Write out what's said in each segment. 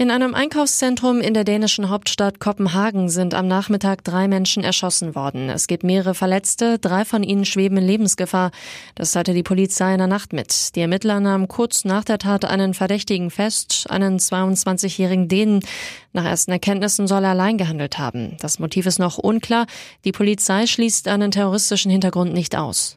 In einem Einkaufszentrum in der dänischen Hauptstadt Kopenhagen sind am Nachmittag drei Menschen erschossen worden. Es gibt mehrere Verletzte, drei von ihnen schweben in Lebensgefahr. Das hatte die Polizei in der Nacht mit. Die Ermittler nahmen kurz nach der Tat einen Verdächtigen fest, einen 22-jährigen Dänen. Nach ersten Erkenntnissen soll er allein gehandelt haben. Das Motiv ist noch unklar. Die Polizei schließt einen terroristischen Hintergrund nicht aus.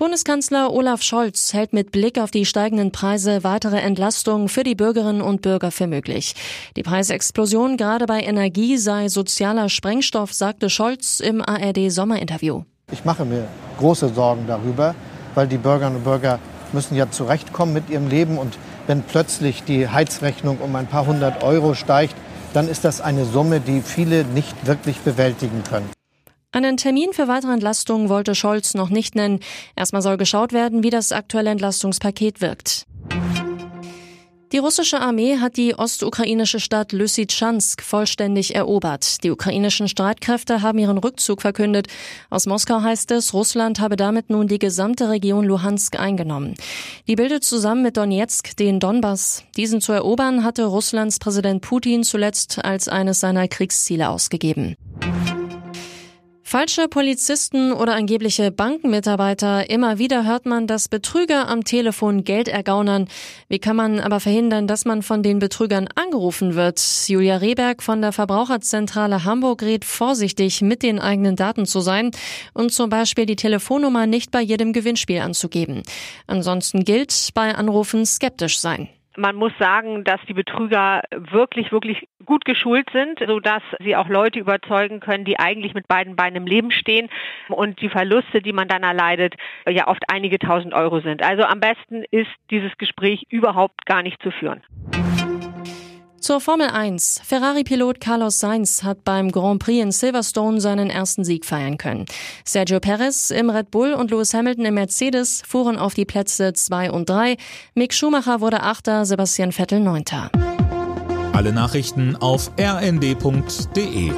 Bundeskanzler Olaf Scholz hält mit Blick auf die steigenden Preise weitere Entlastungen für die Bürgerinnen und Bürger für möglich. Die Preisexplosion gerade bei Energie sei sozialer Sprengstoff, sagte Scholz im ARD Sommerinterview. Ich mache mir große Sorgen darüber, weil die Bürgerinnen und Bürger müssen ja zurechtkommen mit ihrem Leben und wenn plötzlich die Heizrechnung um ein paar hundert Euro steigt, dann ist das eine Summe, die viele nicht wirklich bewältigen können. Einen Termin für weitere Entlastungen wollte Scholz noch nicht nennen. Erstmal soll geschaut werden, wie das aktuelle Entlastungspaket wirkt. Die russische Armee hat die ostukrainische Stadt Lysychansk vollständig erobert. Die ukrainischen Streitkräfte haben ihren Rückzug verkündet. Aus Moskau heißt es, Russland habe damit nun die gesamte Region Luhansk eingenommen. Die bildet zusammen mit Donetsk den Donbass. Diesen zu erobern hatte Russlands Präsident Putin zuletzt als eines seiner Kriegsziele ausgegeben. Falsche Polizisten oder angebliche Bankenmitarbeiter. Immer wieder hört man, dass Betrüger am Telefon Geld ergaunern. Wie kann man aber verhindern, dass man von den Betrügern angerufen wird? Julia Rehberg von der Verbraucherzentrale Hamburg rät vorsichtig, mit den eigenen Daten zu sein und zum Beispiel die Telefonnummer nicht bei jedem Gewinnspiel anzugeben. Ansonsten gilt bei Anrufen skeptisch sein. Man muss sagen, dass die Betrüger wirklich, wirklich gut geschult sind, sodass sie auch Leute überzeugen können, die eigentlich mit beiden Beinen im Leben stehen und die Verluste, die man dann erleidet, ja oft einige tausend Euro sind. Also am besten ist dieses Gespräch überhaupt gar nicht zu führen. Zur Formel 1. Ferrari-Pilot Carlos Sainz hat beim Grand Prix in Silverstone seinen ersten Sieg feiern können. Sergio Perez im Red Bull und Lewis Hamilton im Mercedes fuhren auf die Plätze 2 und 3. Mick Schumacher wurde Achter, Sebastian Vettel Neunter. Alle Nachrichten auf rnd.de